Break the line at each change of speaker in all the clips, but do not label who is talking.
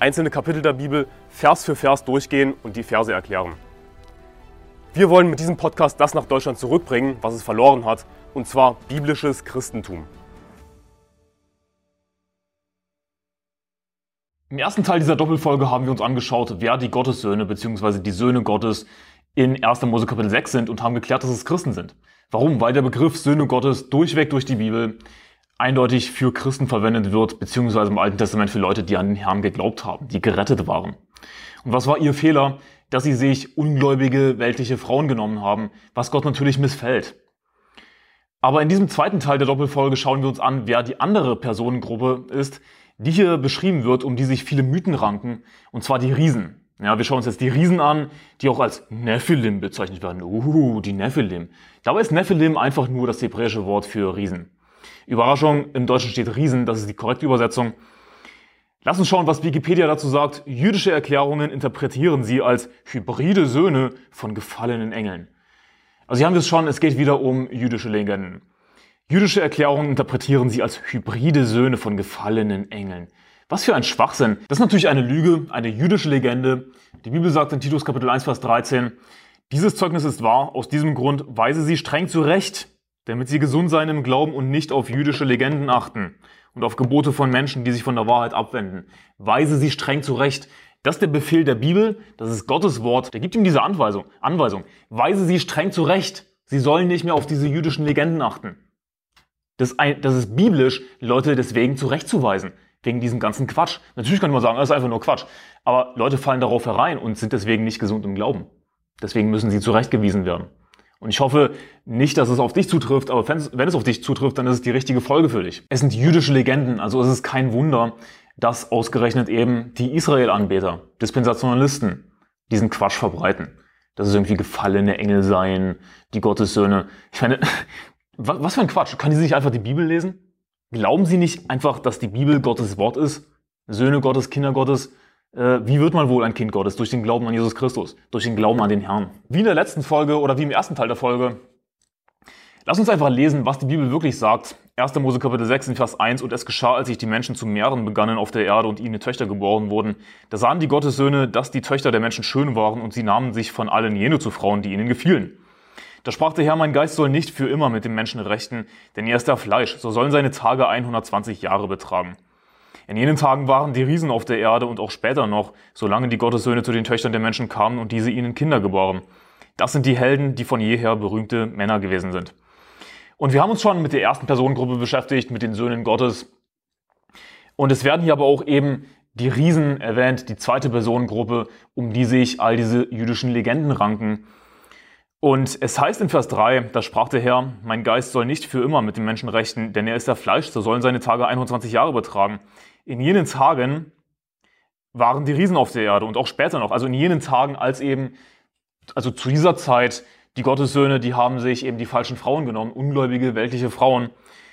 einzelne Kapitel der Bibel Vers für Vers durchgehen und die Verse erklären. Wir wollen mit diesem Podcast das nach Deutschland zurückbringen, was es verloren hat, und zwar biblisches Christentum. Im ersten Teil dieser Doppelfolge haben wir uns angeschaut, wer die Gottessöhne bzw. die Söhne Gottes in 1. Mose Kapitel 6 sind und haben geklärt, dass es Christen sind. Warum? Weil der Begriff Söhne Gottes durchweg durch die Bibel eindeutig für Christen verwendet wird, beziehungsweise im Alten Testament für Leute, die an den Herrn geglaubt haben, die gerettet waren. Und was war ihr Fehler? Dass sie sich ungläubige weltliche Frauen genommen haben, was Gott natürlich missfällt. Aber in diesem zweiten Teil der Doppelfolge schauen wir uns an, wer die andere Personengruppe ist, die hier beschrieben wird, um die sich viele Mythen ranken, und zwar die Riesen. Ja, wir schauen uns jetzt die Riesen an, die auch als Nephilim bezeichnet werden. Uh, die Nephilim. Dabei ist Nephilim einfach nur das hebräische Wort für Riesen. Überraschung, im Deutschen steht Riesen, das ist die korrekte Übersetzung. Lass uns schauen, was Wikipedia dazu sagt. Jüdische Erklärungen interpretieren sie als hybride Söhne von gefallenen Engeln. Also hier haben wir es schon, es geht wieder um jüdische Legenden. Jüdische Erklärungen interpretieren sie als hybride Söhne von gefallenen Engeln. Was für ein Schwachsinn. Das ist natürlich eine Lüge, eine jüdische Legende. Die Bibel sagt in Titus Kapitel 1, Vers 13, dieses Zeugnis ist wahr, aus diesem Grund weise sie streng zurecht, damit sie gesund seien im Glauben und nicht auf jüdische Legenden achten und auf Gebote von Menschen, die sich von der Wahrheit abwenden. Weise sie streng zurecht. Das ist der Befehl der Bibel, das ist Gottes Wort. Der gibt ihm diese Anweisung. Anweisung. Weise sie streng zurecht. Sie sollen nicht mehr auf diese jüdischen Legenden achten. Das, das ist biblisch, Leute deswegen zurechtzuweisen. Wegen diesem ganzen Quatsch. Natürlich kann man sagen, das ist einfach nur Quatsch. Aber Leute fallen darauf herein und sind deswegen nicht gesund im Glauben. Deswegen müssen sie zurechtgewiesen werden. Und ich hoffe nicht, dass es auf dich zutrifft, aber wenn es auf dich zutrifft, dann ist es die richtige Folge für dich. Es sind jüdische Legenden, also es ist kein Wunder, dass ausgerechnet eben die Israel-Anbeter, Dispensationalisten, diesen Quatsch verbreiten. Dass es irgendwie gefallene Engel seien, die Gottessöhne. Ich meine, was für ein Quatsch. Können die nicht einfach die Bibel lesen? Glauben sie nicht einfach, dass die Bibel Gottes Wort ist? Söhne Gottes, Kinder Gottes, wie wird man wohl ein Kind Gottes? Durch den Glauben an Jesus Christus, durch den Glauben an den Herrn. Wie in der letzten Folge oder wie im ersten Teil der Folge. Lass uns einfach lesen, was die Bibel wirklich sagt. 1. Mose Kapitel 6 in Vers 1 Und es geschah, als sich die Menschen zu mehren begannen auf der Erde und ihnen Töchter geboren wurden. Da sahen die Gottessöhne, dass die Töchter der Menschen schön waren und sie nahmen sich von allen jene zu Frauen, die ihnen gefielen. Da sprach der Herr, mein Geist soll nicht für immer mit dem Menschen rechten, denn er ist der Fleisch, so sollen seine Tage 120 Jahre betragen. In jenen Tagen waren die Riesen auf der Erde und auch später noch, solange die Gottessöhne zu den Töchtern der Menschen kamen und diese ihnen Kinder geboren. Das sind die Helden, die von jeher berühmte Männer gewesen sind. Und wir haben uns schon mit der ersten Personengruppe beschäftigt, mit den Söhnen Gottes. Und es werden hier aber auch eben die Riesen erwähnt, die zweite Personengruppe, um die sich all diese jüdischen Legenden ranken. Und es heißt in Vers 3, da sprach der Herr, mein Geist soll nicht für immer mit dem Menschen rechten, denn er ist der Fleisch, so sollen seine Tage 21 Jahre betragen. In jenen Tagen waren die Riesen auf der Erde und auch später noch, also in jenen Tagen, als eben, also zu dieser Zeit, die Gottessöhne, die haben sich eben die falschen Frauen genommen, ungläubige, weltliche Frauen.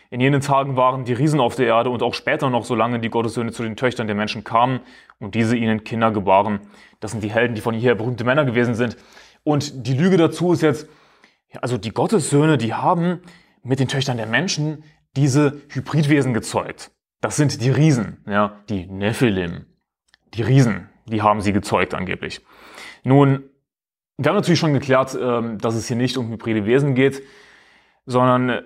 In jenen Tagen waren die Riesen auf der Erde und auch später noch, solange die Gottessöhne zu den Töchtern der Menschen kamen und diese ihnen Kinder gebaren. Das sind die Helden, die von jeher berühmte Männer gewesen sind. Und die Lüge dazu ist jetzt, also die Gottessöhne, die haben mit den Töchtern der Menschen diese Hybridwesen gezeugt. Das sind die Riesen, ja, die Nephilim. Die Riesen, die haben sie gezeugt angeblich. Nun, wir haben natürlich schon geklärt, ähm, dass es hier nicht um hybride Wesen geht, sondern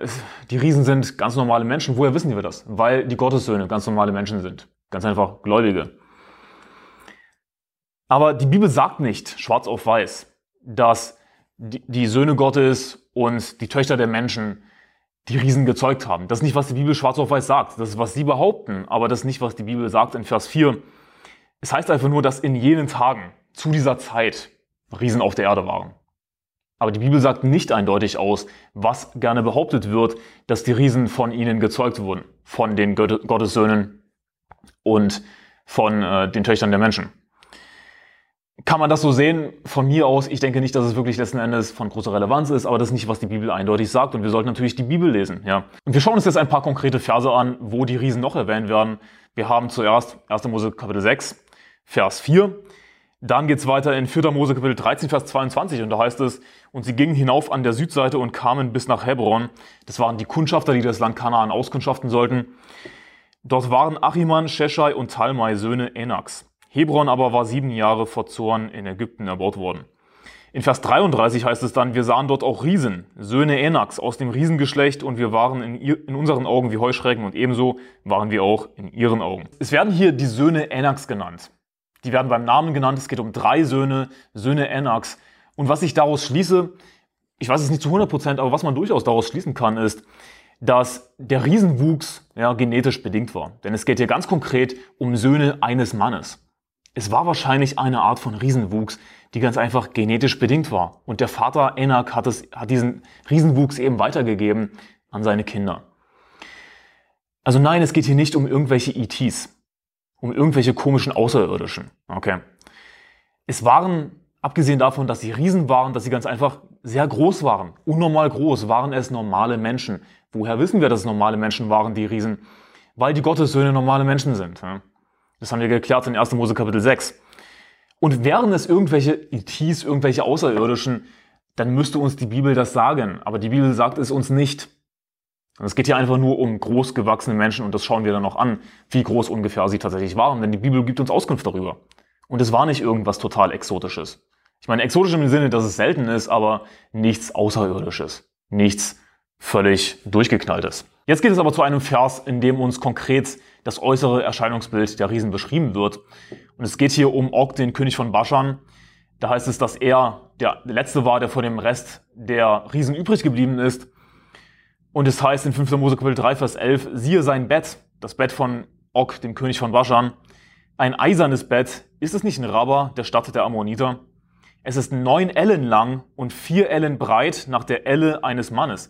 die Riesen sind ganz normale Menschen. Woher wissen wir das? Weil die Gottessöhne ganz normale Menschen sind. Ganz einfach Gläubige. Aber die Bibel sagt nicht, schwarz auf weiß, dass die Söhne Gottes und die Töchter der Menschen die Riesen gezeugt haben. Das ist nicht, was die Bibel schwarz auf weiß sagt. Das ist, was sie behaupten, aber das ist nicht, was die Bibel sagt in Vers 4. Es heißt einfach nur, dass in jenen Tagen, zu dieser Zeit, Riesen auf der Erde waren. Aber die Bibel sagt nicht eindeutig aus, was gerne behauptet wird, dass die Riesen von ihnen gezeugt wurden, von den Gottessöhnen und von äh, den Töchtern der Menschen. Kann man das so sehen von mir aus. Ich denke nicht, dass es wirklich letzten Endes von großer Relevanz ist, aber das ist nicht, was die Bibel eindeutig sagt. Und wir sollten natürlich die Bibel lesen. Ja. Und wir schauen uns jetzt ein paar konkrete Verse an, wo die Riesen noch erwähnt werden. Wir haben zuerst 1. Mose Kapitel 6, Vers 4. Dann geht's weiter in 4. Mose Kapitel 13, Vers 22 und da heißt es, und sie gingen hinauf an der Südseite und kamen bis nach Hebron. Das waren die Kundschafter, die das Land Kanaan auskundschaften sollten. Dort waren Achiman, Sheshai und Talmai Söhne Enaks. Hebron aber war sieben Jahre vor Zorn in Ägypten erbaut worden. In Vers 33 heißt es dann, wir sahen dort auch Riesen, Söhne Enaks aus dem Riesengeschlecht und wir waren in, ihr, in unseren Augen wie Heuschrecken und ebenso waren wir auch in ihren Augen. Es werden hier die Söhne Enaks genannt. Die werden beim Namen genannt. Es geht um drei Söhne, Söhne Enaks. Und was ich daraus schließe, ich weiß es nicht zu 100 Prozent, aber was man durchaus daraus schließen kann, ist, dass der Riesenwuchs ja, genetisch bedingt war. Denn es geht hier ganz konkret um Söhne eines Mannes. Es war wahrscheinlich eine Art von Riesenwuchs, die ganz einfach genetisch bedingt war. Und der Vater Enak hat, es, hat diesen Riesenwuchs eben weitergegeben an seine Kinder. Also nein, es geht hier nicht um irgendwelche ETs, um irgendwelche komischen Außerirdischen. Okay. Es waren, abgesehen davon, dass sie Riesen waren, dass sie ganz einfach sehr groß waren, unnormal groß, waren es normale Menschen. Woher wissen wir, dass es normale Menschen waren, die Riesen? Weil die Gottessöhne normale Menschen sind. Das haben wir geklärt in 1. Mose Kapitel 6. Und wären es irgendwelche ETs, irgendwelche Außerirdischen, dann müsste uns die Bibel das sagen. Aber die Bibel sagt es uns nicht. Und es geht hier einfach nur um großgewachsene Menschen und das schauen wir dann noch an, wie groß ungefähr sie tatsächlich waren. Denn die Bibel gibt uns Auskunft darüber. Und es war nicht irgendwas total Exotisches. Ich meine, exotisch im Sinne, dass es selten ist, aber nichts Außerirdisches. Nichts völlig durchgeknalltes. Jetzt geht es aber zu einem Vers, in dem uns konkret das äußere Erscheinungsbild der Riesen beschrieben wird. Und es geht hier um Og, den König von Baschan. Da heißt es, dass er der letzte war, der vor dem Rest der Riesen übrig geblieben ist. Und es heißt in 5. Mose Kapitel 3, Vers 11, siehe sein Bett, das Bett von Og, dem König von Baschan. Ein eisernes Bett, ist es nicht ein Rabber, der Stadt der Ammoniter? Es ist neun Ellen lang und vier Ellen breit nach der Elle eines Mannes.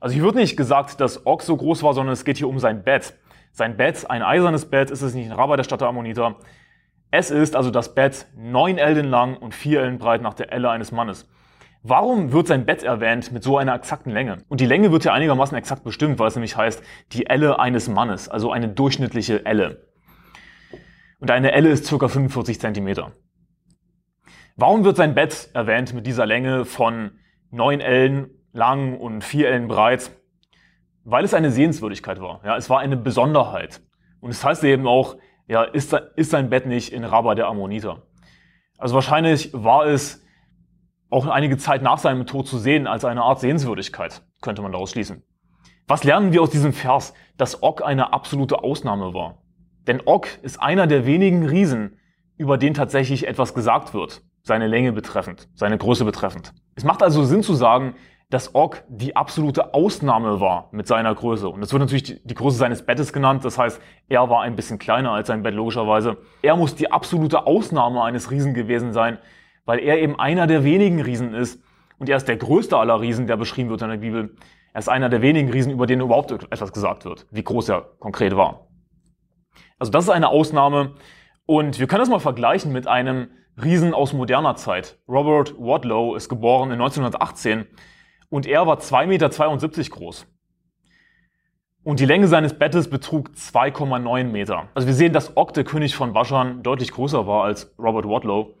Also hier wird nicht gesagt, dass Og so groß war, sondern es geht hier um sein Bett. Sein Bett, ein eisernes Bett, ist es nicht ein Rabber der Stadt der Ammoniter. Es ist also das Bett neun Ellen lang und vier Ellen breit nach der Elle eines Mannes. Warum wird sein Bett erwähnt mit so einer exakten Länge? Und die Länge wird ja einigermaßen exakt bestimmt, weil es nämlich heißt, die Elle eines Mannes, also eine durchschnittliche Elle. Und eine Elle ist ca. 45 Zentimeter. Warum wird sein Bett erwähnt mit dieser Länge von neun Ellen lang und vier Ellen breit? Weil es eine Sehenswürdigkeit war. Ja, es war eine Besonderheit. Und es heißt eben auch, ja, ist, ist sein Bett nicht in Rabba der Ammoniter. Also wahrscheinlich war es auch einige Zeit nach seinem Tod zu sehen als eine Art Sehenswürdigkeit, könnte man daraus schließen. Was lernen wir aus diesem Vers? Dass Og eine absolute Ausnahme war. Denn Og ist einer der wenigen Riesen, über den tatsächlich etwas gesagt wird, seine Länge betreffend, seine Größe betreffend. Es macht also Sinn zu sagen, dass Og die absolute Ausnahme war mit seiner Größe. Und das wird natürlich die, Größe seines Bettes genannt. Das heißt, er war ein bisschen kleiner als sein Bett, logischerweise. Er muss die absolute Ausnahme eines Riesen gewesen sein, weil er eben einer der wenigen Riesen ist. Und er ist der größte aller Riesen, der beschrieben wird in der Bibel. Er ist einer der wenigen Riesen, über den überhaupt etwas gesagt wird, wie groß er konkret war. Also das ist eine Ausnahme. Und wir können das mal vergleichen mit einem Riesen aus moderner Zeit. Robert Wadlow ist geboren in 1918 und er war 2,72 Meter groß. Und die Länge seines Bettes betrug 2,9 Meter. Also wir sehen, dass Og, der König von Baschan, deutlich größer war als Robert Wadlow,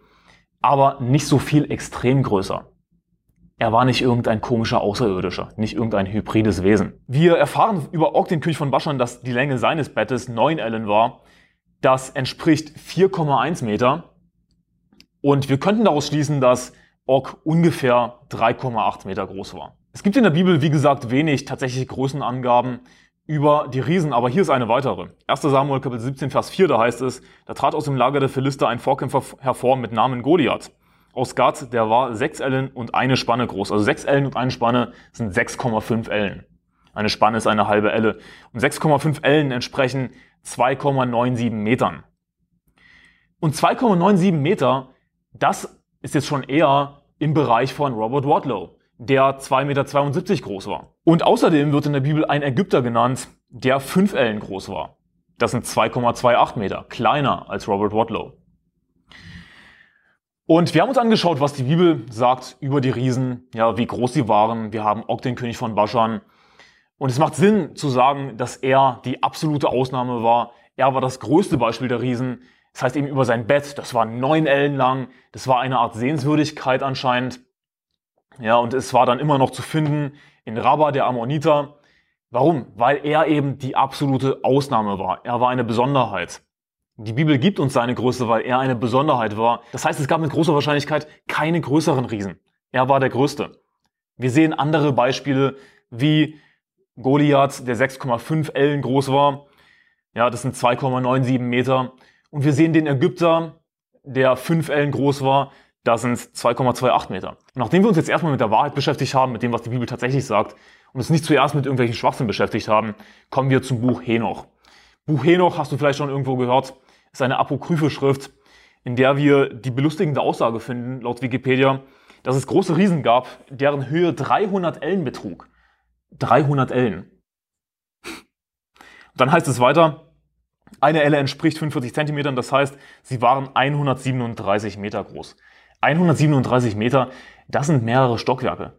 aber nicht so viel extrem größer. Er war nicht irgendein komischer Außerirdischer, nicht irgendein hybrides Wesen. Wir erfahren über Og, den König von Baschan, dass die Länge seines Bettes 9 Ellen war. Das entspricht 4,1 Meter. Und wir könnten daraus schließen, dass Og ungefähr 3,8 Meter groß war. Es gibt in der Bibel, wie gesagt, wenig tatsächliche Größenangaben über die Riesen, aber hier ist eine weitere. 1. Samuel Kapitel 17, Vers 4, da heißt es, da trat aus dem Lager der Philister ein Vorkämpfer hervor mit Namen Goliath. Aus Gad, der war sechs Ellen und eine Spanne groß. Also sechs Ellen und eine Spanne sind 6,5 Ellen. Eine Spanne ist eine halbe Elle. Und 6,5 Ellen entsprechen 2,97 Metern. Und 2,97 Meter, das ist jetzt schon eher im Bereich von Robert Wadlow, der 2,72 Meter groß war. Und außerdem wird in der Bibel ein Ägypter genannt, der 5 Ellen groß war. Das sind 2,28 Meter, kleiner als Robert Wadlow. Und wir haben uns angeschaut, was die Bibel sagt über die Riesen, ja, wie groß sie waren. Wir haben Og, den König von Baschan. Und es macht Sinn zu sagen, dass er die absolute Ausnahme war. Er war das größte Beispiel der Riesen. Das heißt eben über sein Bett, das war neun Ellen lang. Das war eine Art Sehenswürdigkeit anscheinend. Ja, und es war dann immer noch zu finden in Rabba der Ammoniter. Warum? Weil er eben die absolute Ausnahme war. Er war eine Besonderheit. Die Bibel gibt uns seine Größe, weil er eine Besonderheit war. Das heißt, es gab mit großer Wahrscheinlichkeit keine größeren Riesen. Er war der Größte. Wir sehen andere Beispiele wie Goliath, der 6,5 Ellen groß war. Ja, das sind 2,97 Meter. Und wir sehen den Ägypter, der 5 Ellen groß war. Das sind 2,28 Meter. Und nachdem wir uns jetzt erstmal mit der Wahrheit beschäftigt haben, mit dem, was die Bibel tatsächlich sagt, und uns nicht zuerst mit irgendwelchen Schwachsinn beschäftigt haben, kommen wir zum Buch Henoch. Buch Henoch, hast du vielleicht schon irgendwo gehört, ist eine apokryphe Schrift, in der wir die belustigende Aussage finden, laut Wikipedia, dass es große Riesen gab, deren Höhe 300 Ellen betrug. 300 Ellen. Dann heißt es weiter, eine Elle entspricht 45 Zentimetern, das heißt, sie waren 137 Meter groß. 137 Meter, das sind mehrere Stockwerke.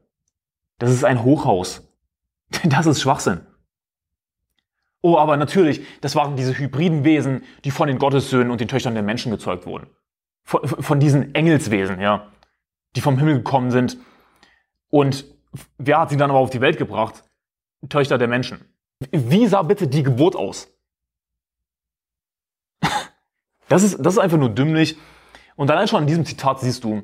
Das ist ein Hochhaus. Das ist Schwachsinn. Oh, aber natürlich, das waren diese hybriden Wesen, die von den Gottessöhnen und den Töchtern der Menschen gezeugt wurden. Von, von diesen Engelswesen, ja, die vom Himmel gekommen sind. Und wer hat sie dann aber auf die Welt gebracht? Töchter der Menschen. Wie sah bitte die Geburt aus? Das ist, das ist einfach nur dümmlich. Und allein schon an diesem Zitat siehst du,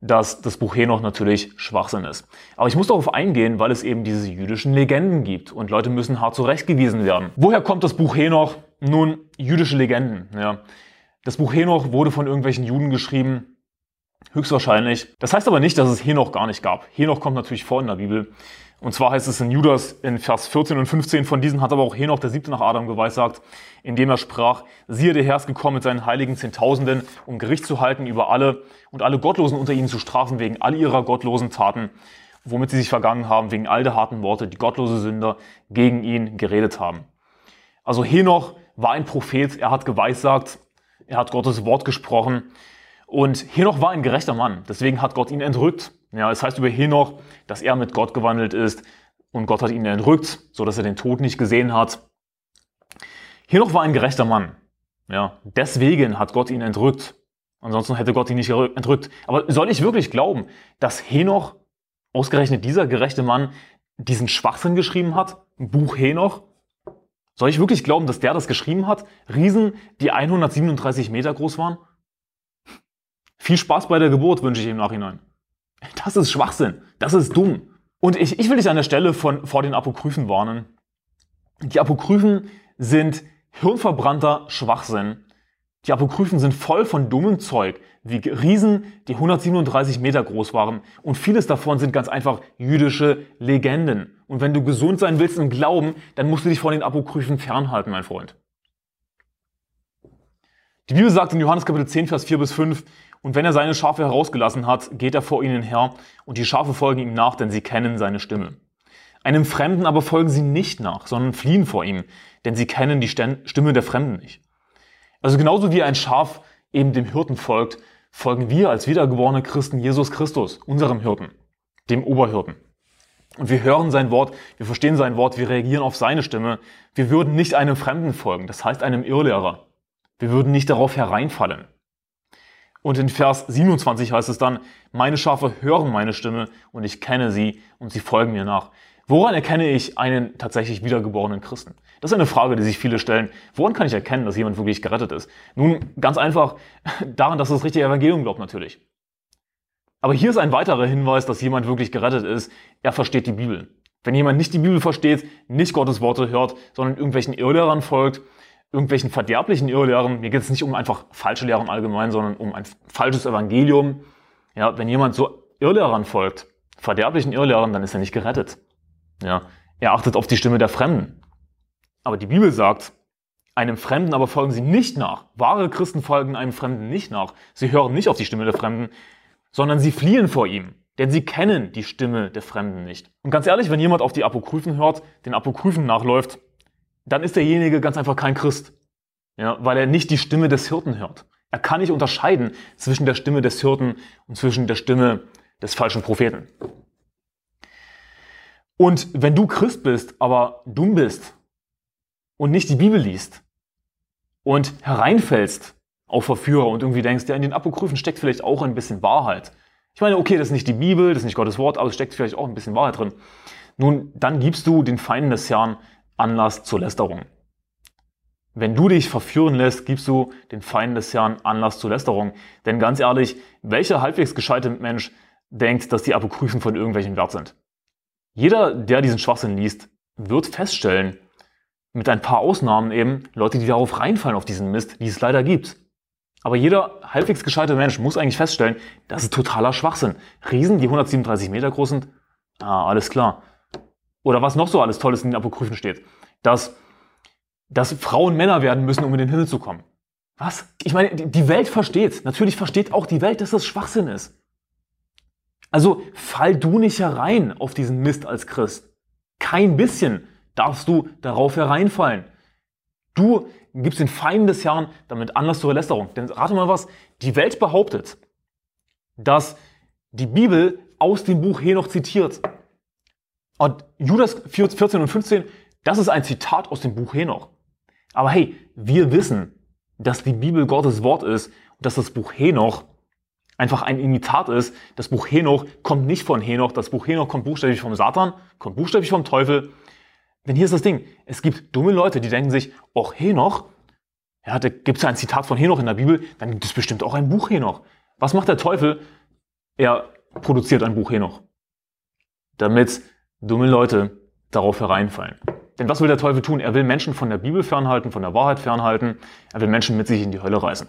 dass das Buch Henoch natürlich Schwachsinn ist. Aber ich muss darauf eingehen, weil es eben diese jüdischen Legenden gibt und Leute müssen hart zurechtgewiesen werden. Woher kommt das Buch Henoch? Nun, jüdische Legenden. Ja. Das Buch Henoch wurde von irgendwelchen Juden geschrieben, höchstwahrscheinlich. Das heißt aber nicht, dass es Henoch gar nicht gab. Henoch kommt natürlich vor in der Bibel. Und zwar heißt es in Judas in Vers 14 und 15, von diesen hat aber auch Henoch, der siebte nach Adam, geweissagt, indem er sprach, siehe, der Herr ist gekommen mit seinen heiligen Zehntausenden, um Gericht zu halten über alle und alle Gottlosen unter ihnen zu strafen wegen all ihrer gottlosen Taten, womit sie sich vergangen haben, wegen all der harten Worte, die gottlose Sünder gegen ihn geredet haben. Also Henoch war ein Prophet, er hat geweissagt, er hat Gottes Wort gesprochen und Henoch war ein gerechter Mann, deswegen hat Gott ihn entrückt. Ja, es heißt über Henoch, dass er mit Gott gewandelt ist und Gott hat ihn entrückt, so dass er den Tod nicht gesehen hat. Henoch war ein gerechter Mann. Ja, deswegen hat Gott ihn entrückt. Ansonsten hätte Gott ihn nicht entrückt. Aber soll ich wirklich glauben, dass Henoch, ausgerechnet dieser gerechte Mann, diesen Schwachsinn geschrieben hat? Ein Buch Henoch? Soll ich wirklich glauben, dass der das geschrieben hat? Riesen, die 137 Meter groß waren? Viel Spaß bei der Geburt wünsche ich im Nachhinein. Das ist Schwachsinn. Das ist dumm. Und ich, ich will dich an der Stelle von, vor den Apokryphen warnen. Die Apokryphen sind hirnverbrannter Schwachsinn. Die Apokryphen sind voll von dummem Zeug, wie Riesen, die 137 Meter groß waren. Und vieles davon sind ganz einfach jüdische Legenden. Und wenn du gesund sein willst im Glauben, dann musst du dich von den Apokryphen fernhalten, mein Freund. Die Bibel sagt in Johannes Kapitel 10, Vers 4 bis 5, und wenn er seine Schafe herausgelassen hat, geht er vor ihnen her, und die Schafe folgen ihm nach, denn sie kennen seine Stimme. Einem Fremden aber folgen sie nicht nach, sondern fliehen vor ihm, denn sie kennen die Stimme der Fremden nicht. Also genauso wie ein Schaf eben dem Hirten folgt, folgen wir als wiedergeborene Christen Jesus Christus, unserem Hirten, dem Oberhirten. Und wir hören sein Wort, wir verstehen sein Wort, wir reagieren auf seine Stimme. Wir würden nicht einem Fremden folgen, das heißt einem Irrlehrer. Wir würden nicht darauf hereinfallen. Und in Vers 27 heißt es dann, meine Schafe hören meine Stimme und ich kenne sie und sie folgen mir nach. Woran erkenne ich einen tatsächlich wiedergeborenen Christen? Das ist eine Frage, die sich viele stellen. Woran kann ich erkennen, dass jemand wirklich gerettet ist? Nun, ganz einfach daran, dass er das richtige Evangelium glaubt natürlich. Aber hier ist ein weiterer Hinweis, dass jemand wirklich gerettet ist. Er versteht die Bibel. Wenn jemand nicht die Bibel versteht, nicht Gottes Worte hört, sondern irgendwelchen Irrlehrern folgt, irgendwelchen verderblichen Irrlehren, mir geht es nicht um einfach falsche Lehren allgemein, sondern um ein falsches Evangelium. Ja, wenn jemand so Irrlehrern folgt, verderblichen Irrlehrern, dann ist er nicht gerettet. Ja, er achtet auf die Stimme der Fremden. Aber die Bibel sagt, einem Fremden aber folgen sie nicht nach. Wahre Christen folgen einem Fremden nicht nach. Sie hören nicht auf die Stimme der Fremden, sondern sie fliehen vor ihm. Denn sie kennen die Stimme der Fremden nicht. Und ganz ehrlich, wenn jemand auf die Apokryphen hört, den Apokryphen nachläuft, dann ist derjenige ganz einfach kein Christ. Ja, weil er nicht die Stimme des Hirten hört. Er kann nicht unterscheiden zwischen der Stimme des Hirten und zwischen der Stimme des falschen Propheten. Und wenn du Christ bist, aber dumm bist und nicht die Bibel liest und hereinfällst auf Verführer und irgendwie denkst, ja, in den Apokryphen steckt vielleicht auch ein bisschen Wahrheit. Ich meine, okay, das ist nicht die Bibel, das ist nicht Gottes Wort, aber es steckt vielleicht auch ein bisschen Wahrheit drin. Nun, dann gibst du den Feinden des Herrn Anlass zur Lästerung. Wenn du dich verführen lässt, gibst du den Feinden des Herrn Anlass zur Lästerung. Denn ganz ehrlich, welcher halbwegs gescheite Mensch denkt, dass die Apokryphen von irgendwelchen Wert sind? Jeder, der diesen Schwachsinn liest, wird feststellen, mit ein paar Ausnahmen eben, Leute, die darauf reinfallen auf diesen Mist, die es leider gibt. Aber jeder halbwegs gescheite Mensch muss eigentlich feststellen, das ist totaler Schwachsinn. Riesen, die 137 Meter groß sind, ah, alles klar. Oder was noch so alles Tolles in den Apokryphen steht. Dass, dass Frauen Männer werden müssen, um in den Himmel zu kommen. Was? Ich meine, die Welt versteht. Natürlich versteht auch die Welt, dass das Schwachsinn ist. Also fall du nicht herein auf diesen Mist als Christ. Kein bisschen darfst du darauf hereinfallen. Du gibst den Feinden des Herrn damit Anlass zur Lästerung. Denn rate mal was, die Welt behauptet, dass die Bibel aus dem Buch Henoch zitiert. Und Judas 14 und 15, das ist ein Zitat aus dem Buch Henoch. Aber hey, wir wissen, dass die Bibel Gottes Wort ist und dass das Buch Henoch einfach ein Imitat ist. Das Buch Henoch kommt nicht von Henoch. Das Buch Henoch kommt buchstäblich vom Satan, kommt buchstäblich vom Teufel. Denn hier ist das Ding. Es gibt dumme Leute, die denken sich, oh Henoch, ja, da gibt es ja ein Zitat von Henoch in der Bibel, dann gibt es bestimmt auch ein Buch Henoch. Was macht der Teufel? Er produziert ein Buch Henoch. Damit dumme Leute darauf hereinfallen. Denn was will der Teufel tun? Er will Menschen von der Bibel fernhalten, von der Wahrheit fernhalten. Er will Menschen mit sich in die Hölle reißen.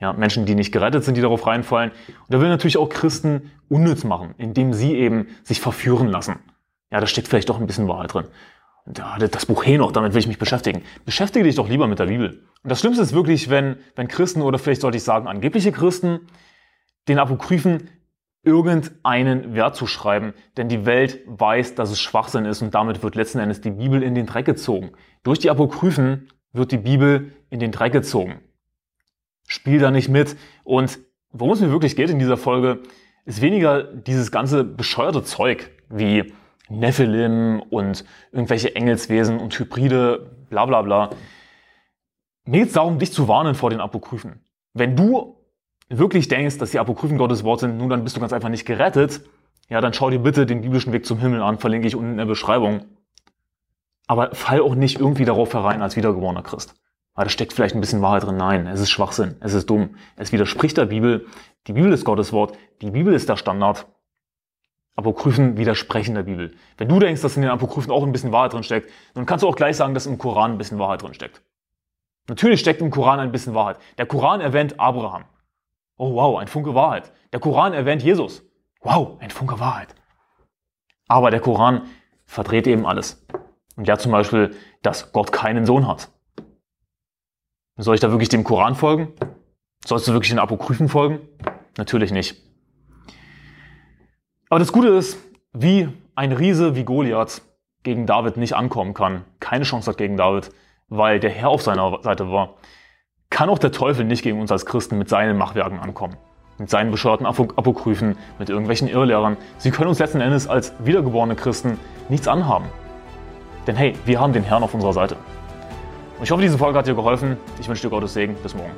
Ja, Menschen, die nicht gerettet sind, die darauf reinfallen. Und er will natürlich auch Christen unnütz machen, indem sie eben sich verführen lassen. Ja, da steckt vielleicht doch ein bisschen Wahrheit drin. Ja, das Buch Henoch, damit will ich mich beschäftigen. Beschäftige dich doch lieber mit der Bibel. Und das Schlimmste ist wirklich, wenn, wenn Christen oder vielleicht sollte ich sagen angebliche Christen den Apokryphen irgendeinen Wert zu schreiben, denn die Welt weiß, dass es Schwachsinn ist und damit wird letzten Endes die Bibel in den Dreck gezogen. Durch die Apokryphen wird die Bibel in den Dreck gezogen. Spiel da nicht mit. Und worum es mir wirklich geht in dieser Folge, ist weniger dieses ganze bescheuerte Zeug wie Nephilim und irgendwelche Engelswesen und Hybride, bla bla bla. Mir geht es darum, dich zu warnen vor den Apokryphen. Wenn du wirklich denkst, dass die Apokryphen Gottes Wort sind, nun dann bist du ganz einfach nicht gerettet, ja, dann schau dir bitte den biblischen Weg zum Himmel an, verlinke ich unten in der Beschreibung. Aber fall auch nicht irgendwie darauf herein als wiedergeborener Christ. Weil da steckt vielleicht ein bisschen Wahrheit drin. Nein, es ist Schwachsinn, es ist dumm. Es widerspricht der Bibel. Die Bibel ist Gottes Wort, die Bibel ist der Standard. Apokryphen widersprechen der Bibel. Wenn du denkst, dass in den Apokryphen auch ein bisschen Wahrheit drin steckt, dann kannst du auch gleich sagen, dass im Koran ein bisschen Wahrheit drin steckt. Natürlich steckt im Koran ein bisschen Wahrheit. Der Koran erwähnt Abraham. Oh wow, ein Funke Wahrheit. Der Koran erwähnt Jesus. Wow, ein Funke Wahrheit. Aber der Koran verdreht eben alles. Und ja zum Beispiel, dass Gott keinen Sohn hat. Soll ich da wirklich dem Koran folgen? Sollst du wirklich den Apokryphen folgen? Natürlich nicht. Aber das Gute ist, wie ein Riese wie Goliath gegen David nicht ankommen kann, keine Chance hat gegen David, weil der Herr auf seiner Seite war, kann auch der Teufel nicht gegen uns als Christen mit seinen Machwerken ankommen. Mit seinen bescheuerten Apokryphen, mit irgendwelchen Irrlehrern. Sie können uns letzten Endes als wiedergeborene Christen nichts anhaben. Denn hey, wir haben den Herrn auf unserer Seite. Und ich hoffe, diese Folge hat dir geholfen. Ich wünsche dir Gottes Segen. Bis morgen.